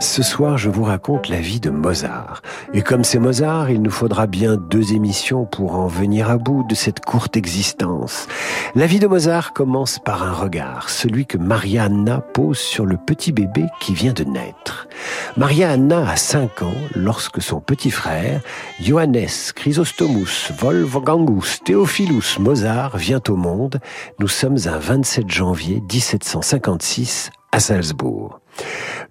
Ce soir, je vous raconte la vie de Mozart. Et comme c'est Mozart, il nous faudra bien deux émissions pour en venir à bout de cette courte existence. La vie de Mozart commence par un regard, celui que Maria Anna pose sur le petit bébé qui vient de naître. Maria Anna a 5 ans lorsque son petit frère, Johannes Chrysostomus Wolfgangus Theophilus Mozart, vient au monde. Nous sommes un 27 janvier 1756 à Salzbourg.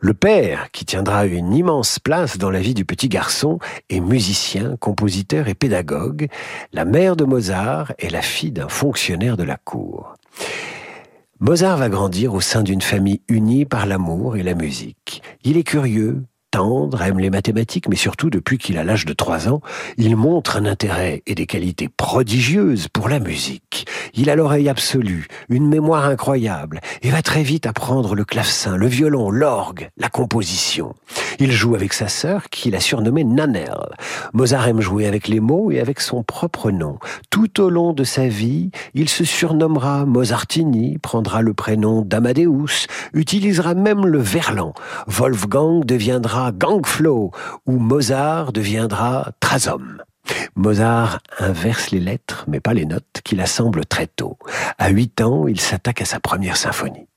Le père, qui tiendra une immense place dans la vie du petit garçon, est musicien, compositeur et pédagogue. La mère de Mozart est la fille d'un fonctionnaire de la cour. Mozart va grandir au sein d'une famille unie par l'amour et la musique. Il est curieux, tendre, aime les mathématiques, mais surtout depuis qu'il a l'âge de trois ans, il montre un intérêt et des qualités prodigieuses pour la musique. Il a l'oreille absolue, une mémoire incroyable, et va très vite apprendre le clavecin, le violon, l'orgue, la composition. Il joue avec sa sœur, qu'il a surnommée Nanel. Mozart aime jouer avec les mots et avec son propre nom. Tout au long de sa vie, il se surnommera Mozartini, prendra le prénom d'Amadeus, utilisera même le verlan. Wolfgang deviendra Gangflow, où Mozart deviendra Trazom. Mozart inverse les lettres, mais pas les notes, qu'il assemble très tôt. À 8 ans, il s'attaque à sa première symphonie.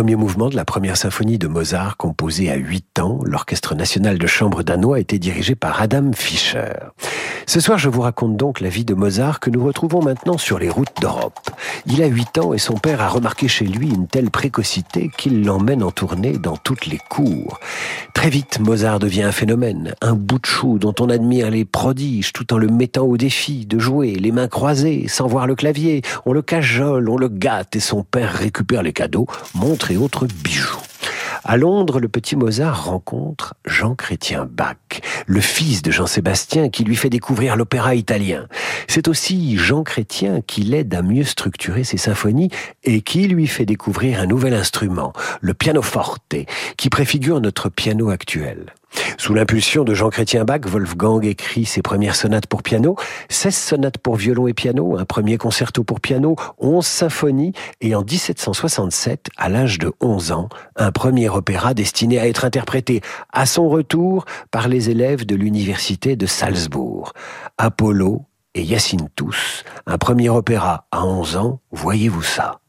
Premier mouvement de la première symphonie de Mozart composée à 8 ans. L'Orchestre national de chambre danois était dirigé par Adam Fischer. Ce soir, je vous raconte donc la vie de Mozart que nous retrouvons maintenant sur les routes d'Europe. Il a 8 ans et son père a remarqué chez lui une telle précocité qu'il l'emmène en tournée dans toutes les cours. Très vite, Mozart devient un phénomène, un bout de chou dont on admire les prodiges tout en le mettant au défi de jouer les mains croisées sans voir le clavier. On le cajole, on le gâte et son père récupère les cadeaux, montres et autres bijoux. À Londres, le petit Mozart rencontre Jean Chrétien Bach, le fils de Jean-Sébastien qui lui fait découvrir l'opéra italien. C'est aussi Jean Chrétien qui l'aide à mieux structurer ses symphonies et qui lui fait découvrir un nouvel instrument, le pianoforte, qui préfigure notre piano actuel. Sous l'impulsion de Jean-Chrétien Bach, Wolfgang écrit ses premières sonates pour piano, 16 sonates pour violon et piano, un premier concerto pour piano, 11 symphonies et en 1767, à l'âge de 11 ans, un premier opéra destiné à être interprété à son retour par les élèves de l'université de Salzbourg. Apollo et Tous, un premier opéra à 11 ans, voyez-vous ça.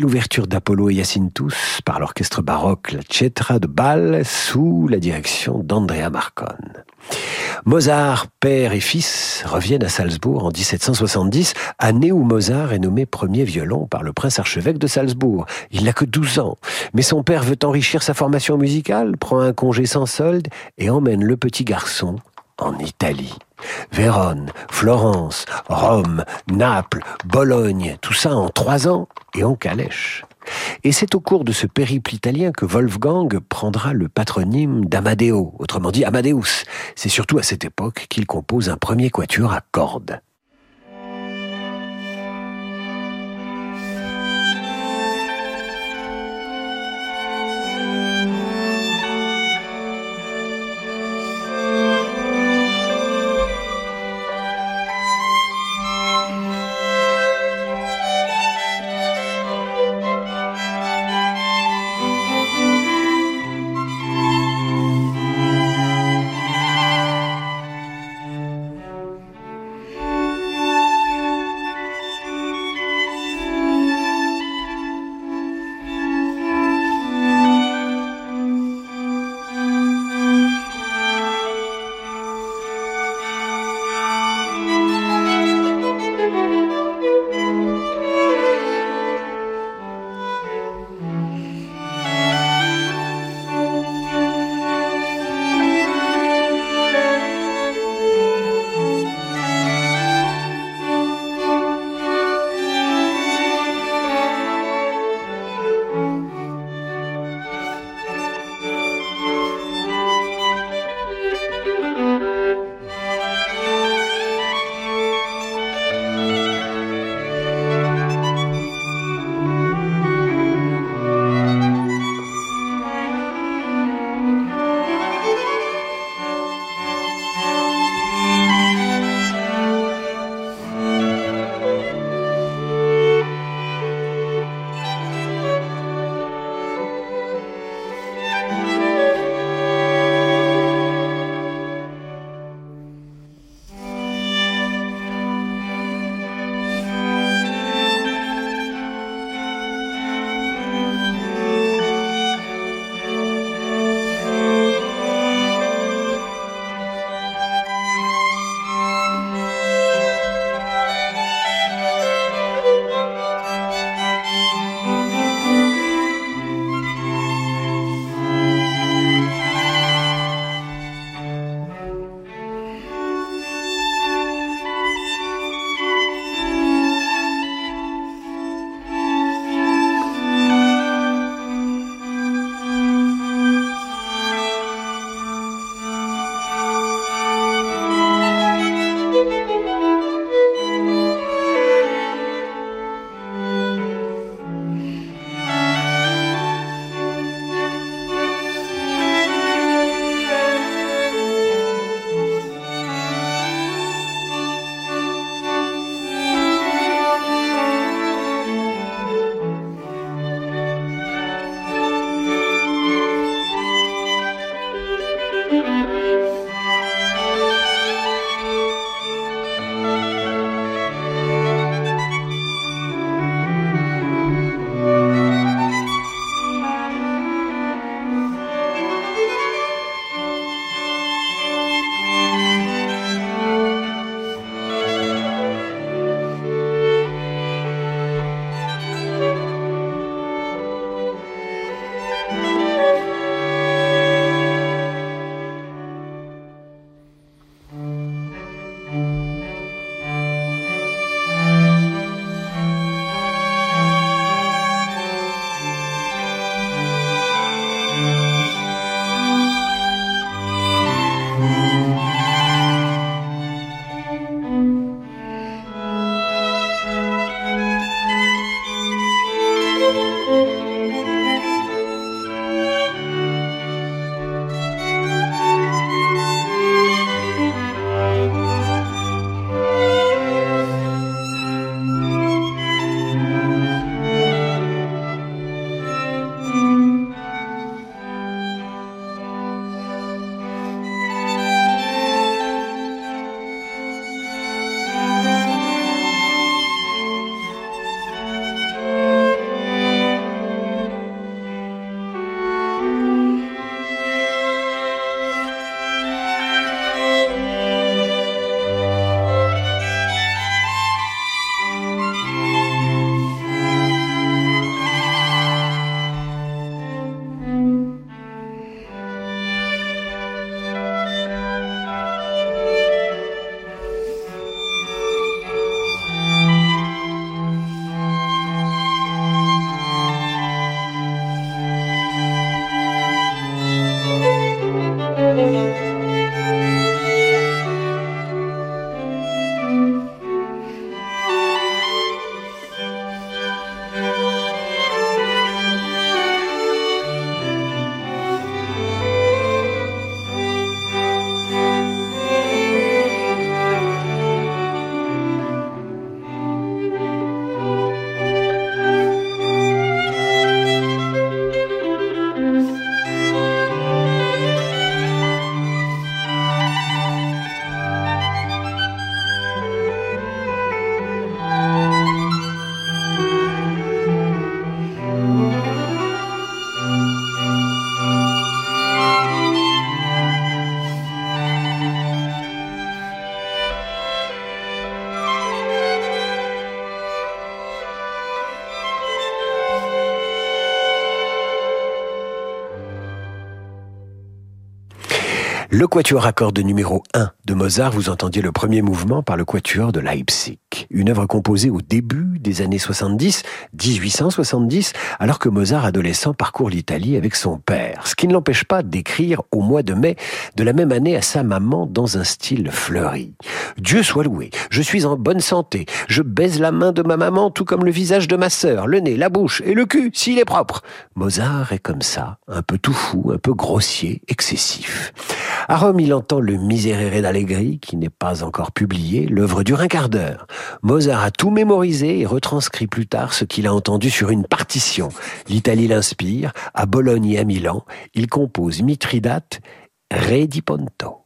L'ouverture d'Apollo et tous par l'orchestre baroque La Cetra de Bâle sous la direction d'Andrea Marcone. Mozart, père et fils, reviennent à Salzbourg en 1770, année où Mozart est nommé premier violon par le prince archevêque de Salzbourg. Il n'a que 12 ans, mais son père veut enrichir sa formation musicale, prend un congé sans solde et emmène le petit garçon en Italie. Vérone, Florence, Rome, Naples, Bologne, tout ça en trois ans et en calèche. Et c'est au cours de ce périple italien que Wolfgang prendra le patronyme d'Amadeo, autrement dit Amadeus. C'est surtout à cette époque qu'il compose un premier quatuor à cordes. Le quatuor à cordes numéro 1 de Mozart, vous entendiez le premier mouvement par le quatuor de Leipzig. Une œuvre composée au début des années 70, 1870, alors que Mozart, adolescent, parcourt l'Italie avec son père. Ce qui ne l'empêche pas d'écrire au mois de mai de la même année à sa maman dans un style fleuri. Dieu soit loué, je suis en bonne santé, je baise la main de ma maman tout comme le visage de ma sœur, le nez, la bouche et le cul s'il est propre. Mozart est comme ça, un peu tout fou, un peu grossier, excessif. À Rome, il entend le Miserere d'Allegri, qui n'est pas encore publié. L'œuvre dure un quart d'heure. Mozart a tout mémorisé et retranscrit plus tard ce qu'il a entendu sur une partition. L'Italie l'inspire. À Bologne et à Milan, il compose Mithridate, Re di Ponto.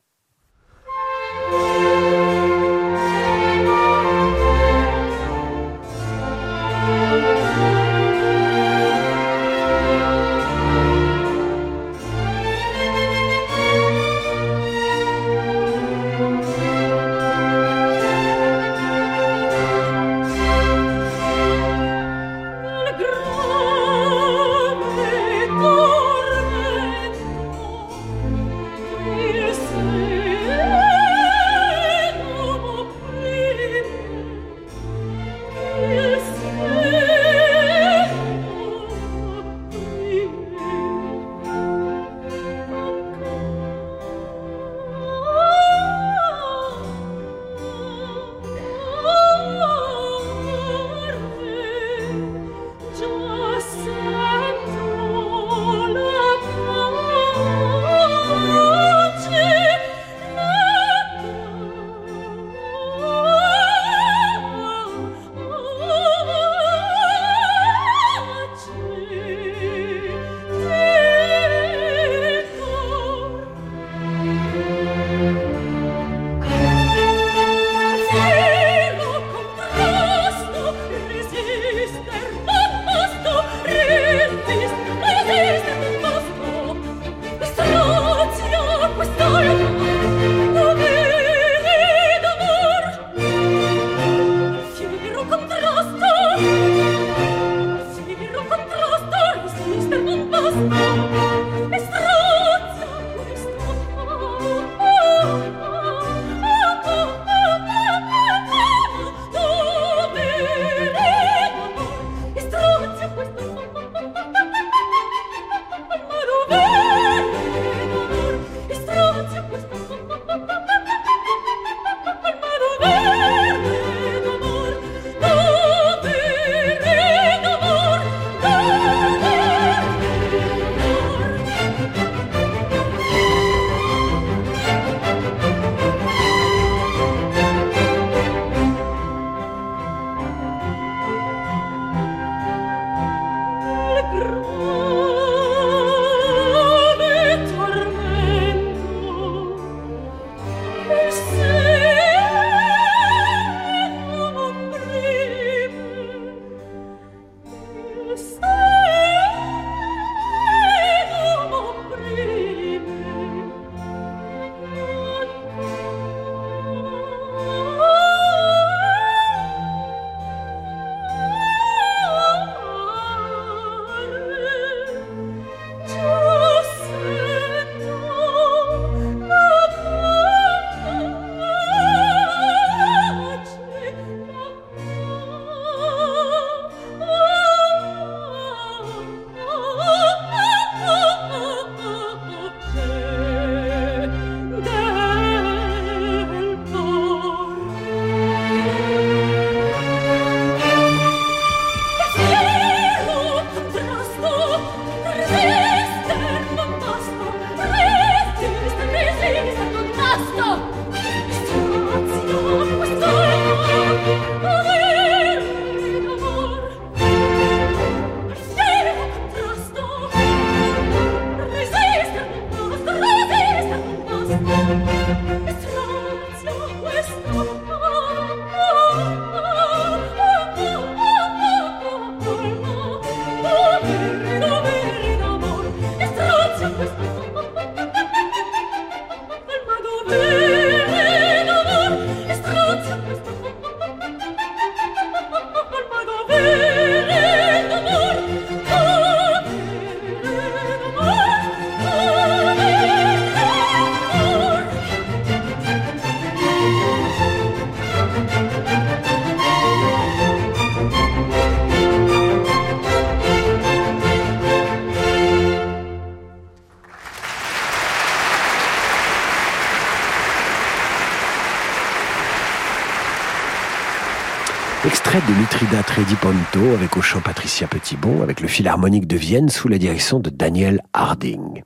Extrait de Mitrida Ponto avec au chant Patricia Petitbon avec le Philharmonique de Vienne sous la direction de Daniel Harding.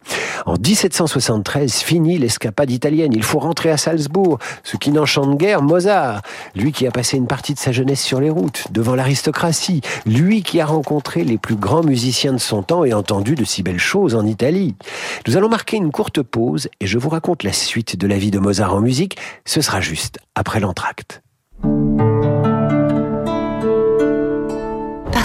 En 1773, fini l'escapade italienne. Il faut rentrer à Salzbourg. Ce qui n'enchante guère, Mozart. Lui qui a passé une partie de sa jeunesse sur les routes, devant l'aristocratie. Lui qui a rencontré les plus grands musiciens de son temps et entendu de si belles choses en Italie. Nous allons marquer une courte pause et je vous raconte la suite de la vie de Mozart en musique. Ce sera juste après l'entracte.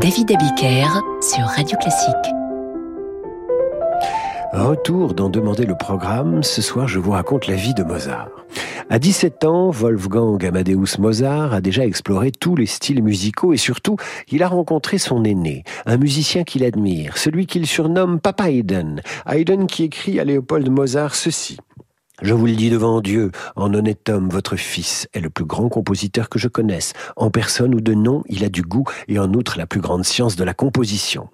David Abiker sur Radio Classique. Retour d'en demander le programme. Ce soir, je vous raconte la vie de Mozart. À 17 ans, Wolfgang Amadeus Mozart a déjà exploré tous les styles musicaux et surtout, il a rencontré son aîné, un musicien qu'il admire, celui qu'il surnomme Papa Haydn. Haydn qui écrit à Léopold Mozart ceci. Je vous le dis devant Dieu, en honnête homme, votre fils est le plus grand compositeur que je connaisse. En personne ou de nom, il a du goût et en outre la plus grande science de la composition.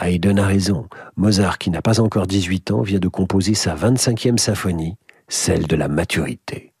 Haydn a raison. Mozart, qui n'a pas encore 18 ans, vient de composer sa 25e symphonie, celle de la maturité.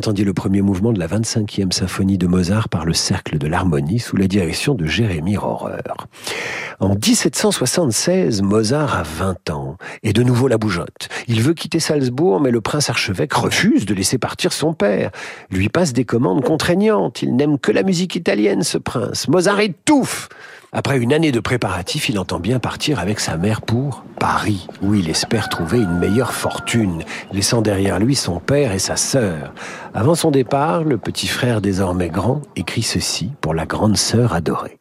Entendiez le premier mouvement de la 25e symphonie de Mozart par le Cercle de l'Harmonie sous la direction de Jérémy Rohrer. En 1776, Mozart a 20 ans et de nouveau la bougeotte. Il veut quitter Salzbourg, mais le prince archevêque refuse de laisser partir son père. Lui passe des commandes contraignantes. Il n'aime que la musique italienne, ce prince. Mozart étouffe. Après une année de préparatifs, il entend bien partir avec sa mère pour Paris, où il espère trouver une meilleure fortune, laissant derrière lui son père et sa sœur. Avant son départ, le petit frère désormais grand écrit ceci pour la grande sœur adorée.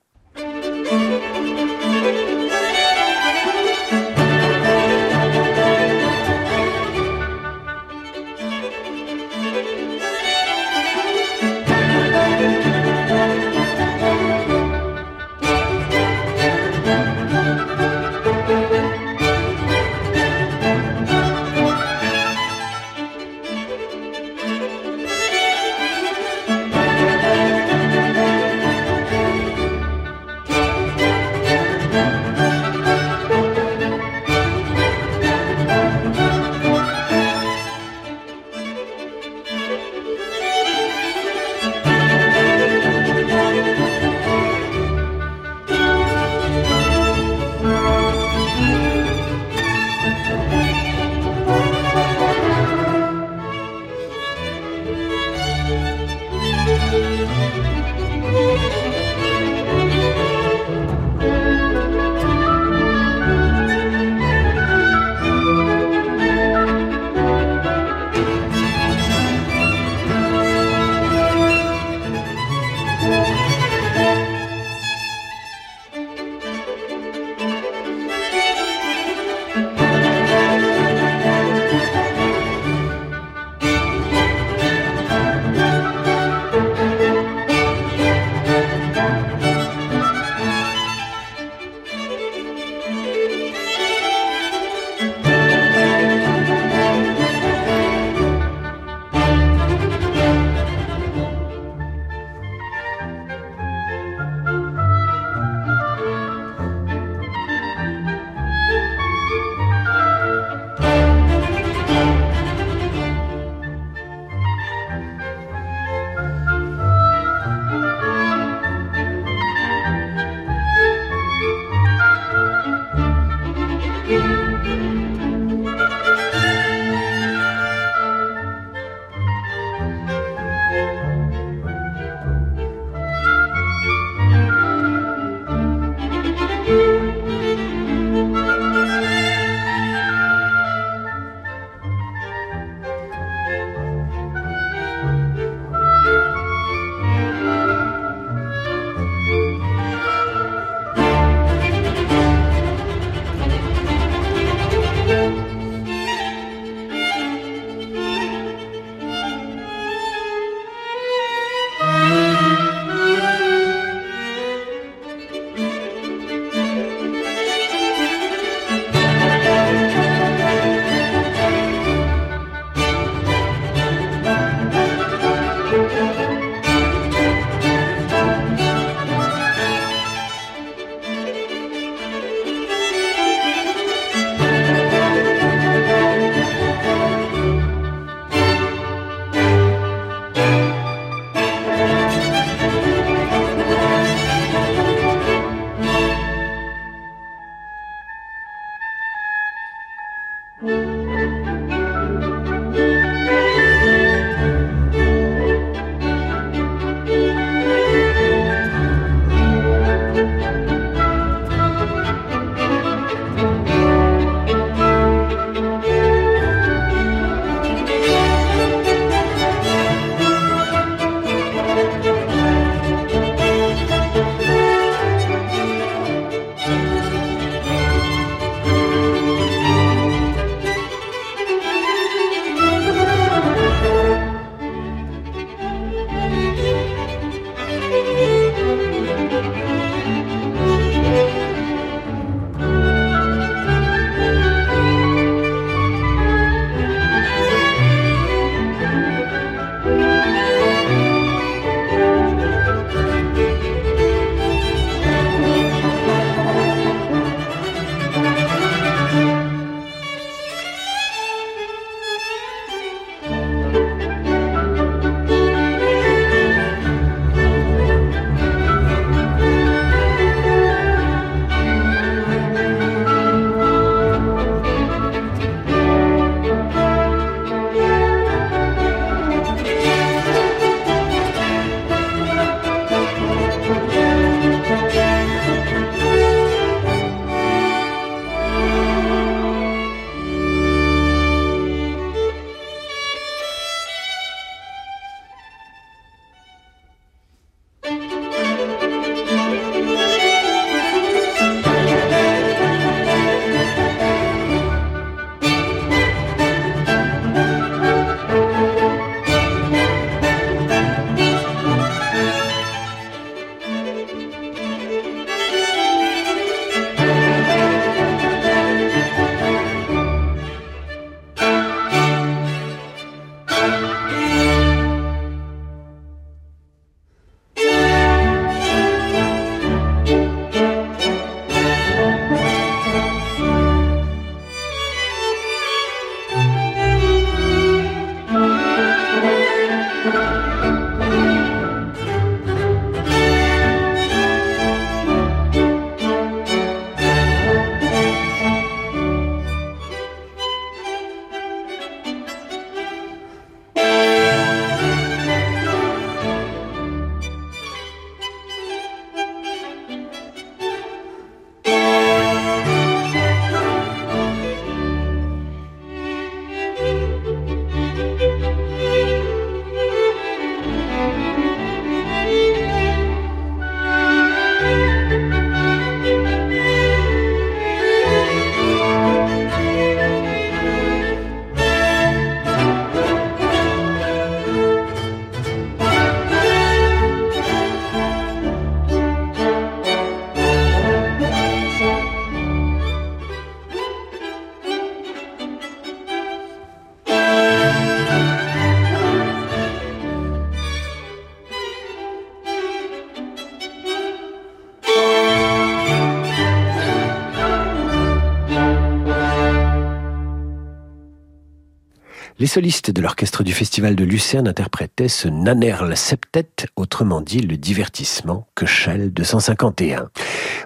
Les solistes de l'orchestre du Festival de Lucerne interprétaient ce Nanerl Septet, autrement dit le divertissement Shell 251.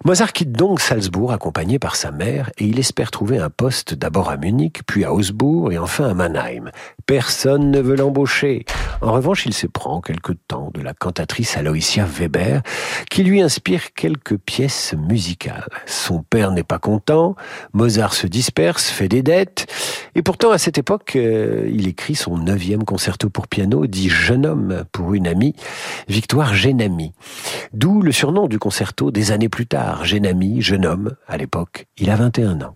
Mozart quitte donc Salzbourg accompagné par sa mère et il espère trouver un poste d'abord à Munich, puis à Augsbourg et enfin à Mannheim. Personne ne veut l'embaucher. En revanche, il se prend quelque temps de la cantatrice Aloysia Weber qui lui inspire quelques pièces musicales. Son père n'est pas content, Mozart se disperse, fait des dettes et pourtant à cette époque, euh, il écrit son neuvième concerto pour piano, dit Jeune homme pour une amie, Victoire Génami. D'où le surnom du concerto des années plus tard, Génami, jeune homme, à l'époque, il a 21 ans.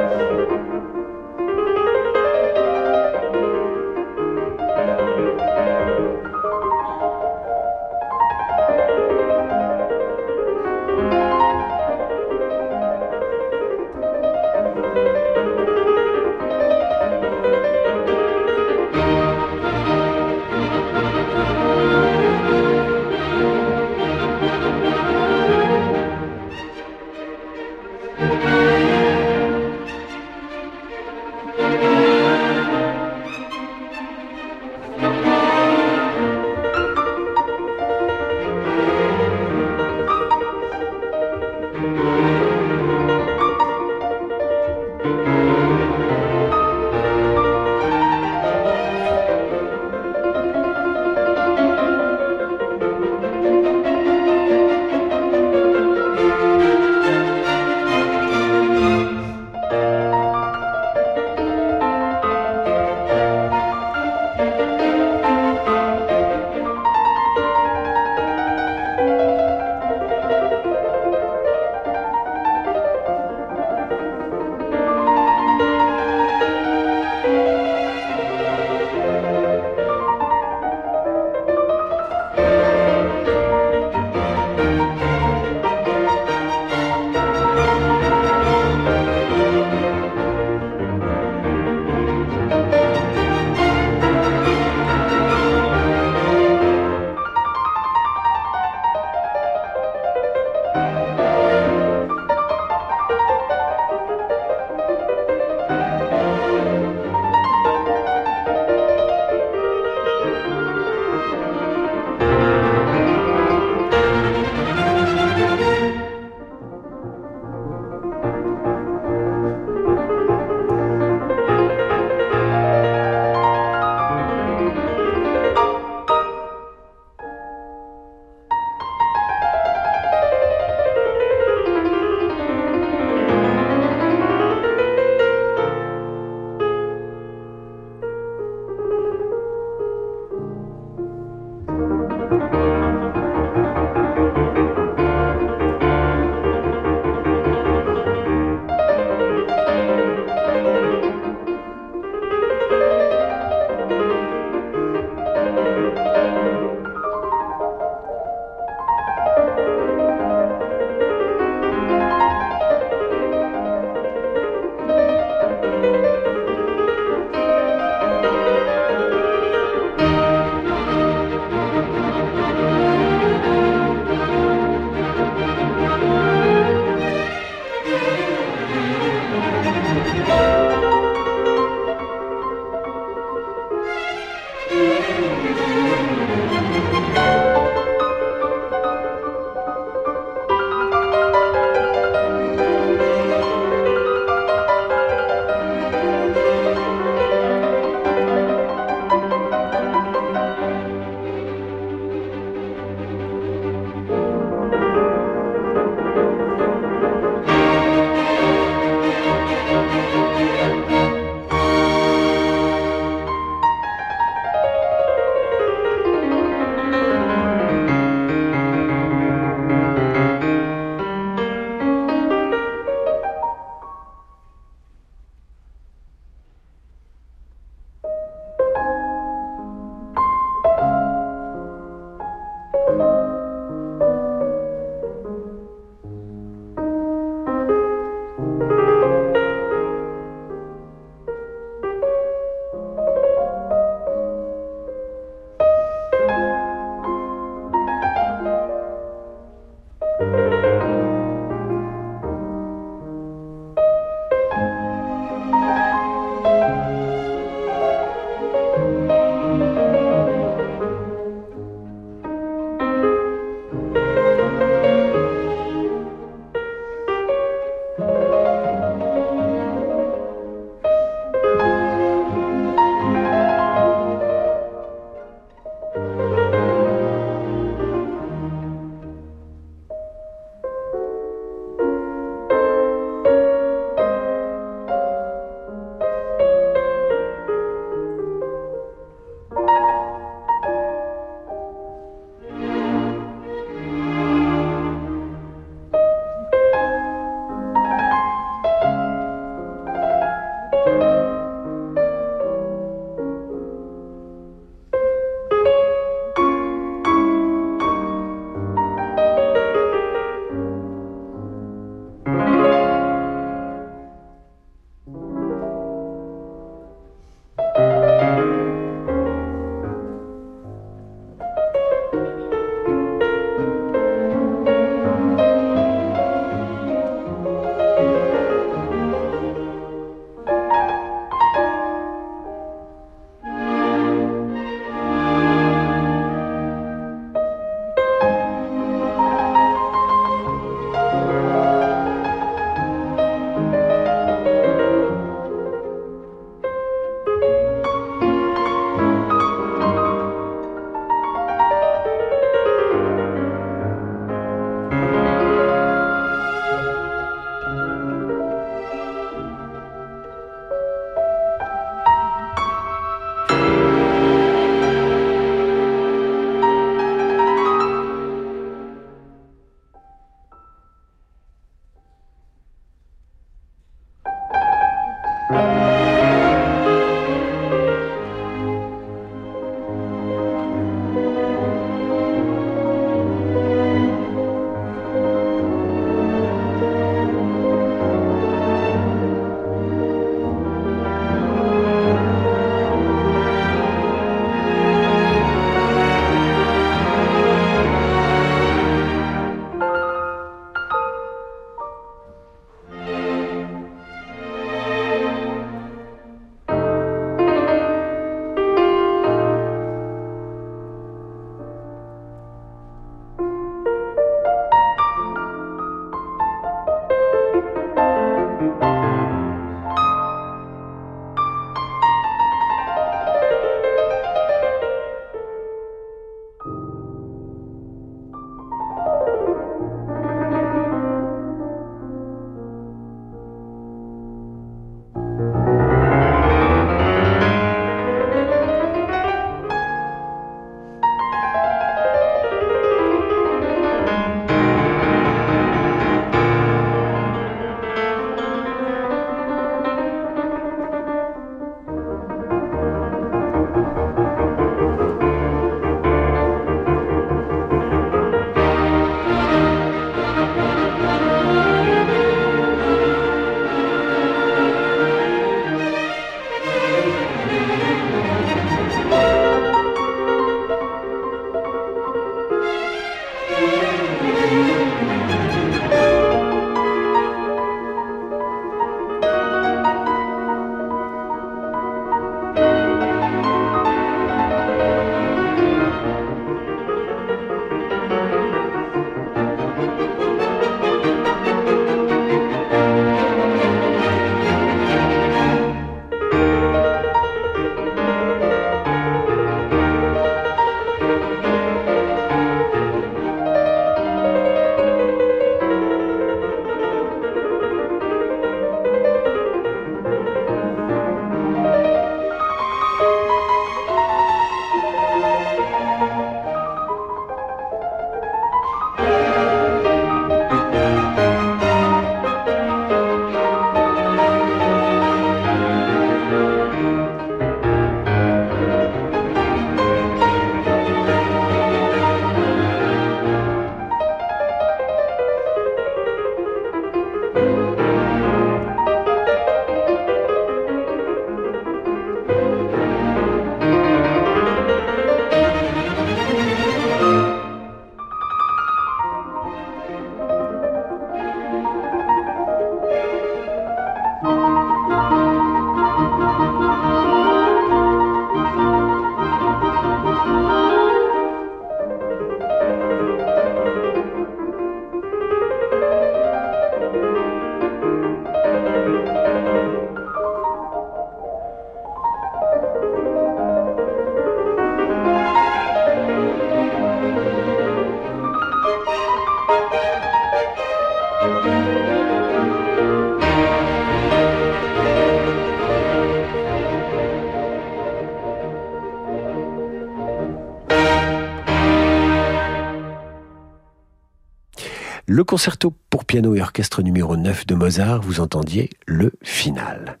Concerto pour piano et orchestre numéro 9 de Mozart, vous entendiez le final.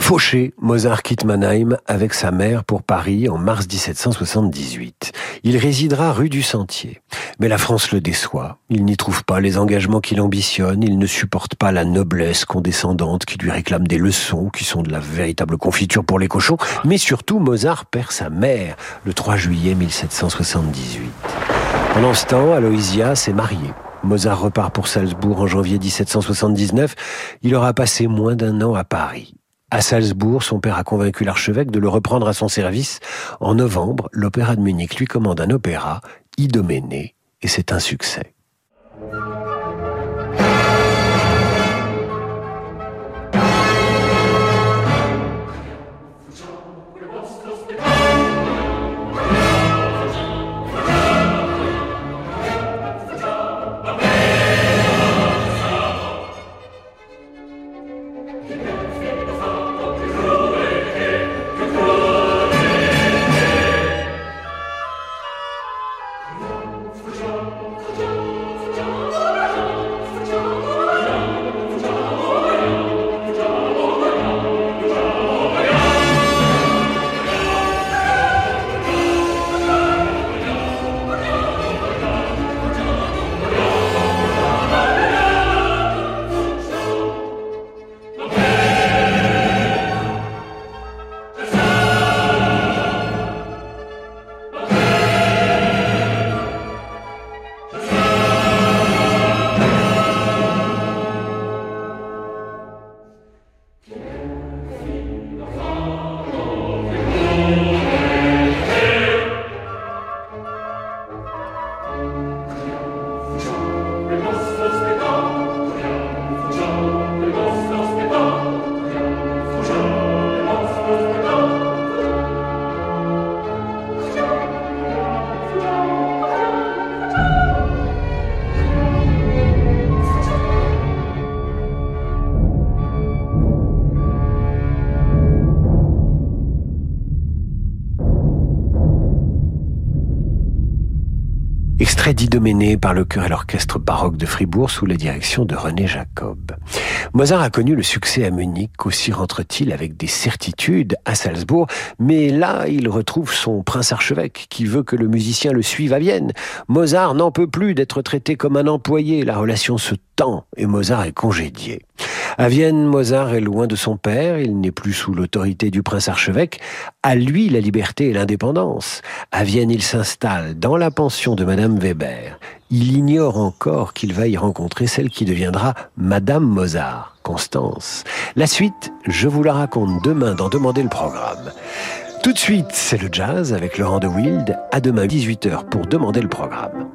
Fauché, Mozart quitte Mannheim avec sa mère pour Paris en mars 1778. Il résidera rue du Sentier. Mais la France le déçoit. Il n'y trouve pas les engagements qu'il ambitionne. Il ne supporte pas la noblesse condescendante qui lui réclame des leçons qui sont de la véritable confiture pour les cochons. Mais surtout, Mozart perd sa mère le 3 juillet 1778. Pendant ce temps, Aloysia s'est mariée. Mozart repart pour Salzbourg en janvier 1779. Il aura passé moins d'un an à Paris. À Salzbourg, son père a convaincu l'archevêque de le reprendre à son service. En novembre, l'Opéra de Munich lui commande un opéra, Idoménée, et c'est un succès. D'Idoménée par le chœur et l'orchestre baroque de Fribourg sous la direction de René Jacob. Mozart a connu le succès à Munich, aussi rentre-t-il avec des certitudes à Salzbourg, mais là il retrouve son prince archevêque qui veut que le musicien le suive à Vienne. Mozart n'en peut plus d'être traité comme un employé, la relation se tend et Mozart est congédié. À Vienne, Mozart est loin de son père, il n'est plus sous l'autorité du prince archevêque. À lui la liberté et l'indépendance. À Vienne, il s'installe dans la pension de Madame Weber. Il ignore encore qu'il va y rencontrer celle qui deviendra Madame Mozart, Constance. La suite, je vous la raconte demain dans Demander le programme. Tout de suite, c'est le jazz avec Laurent de Wild. À demain 18h pour Demander le programme.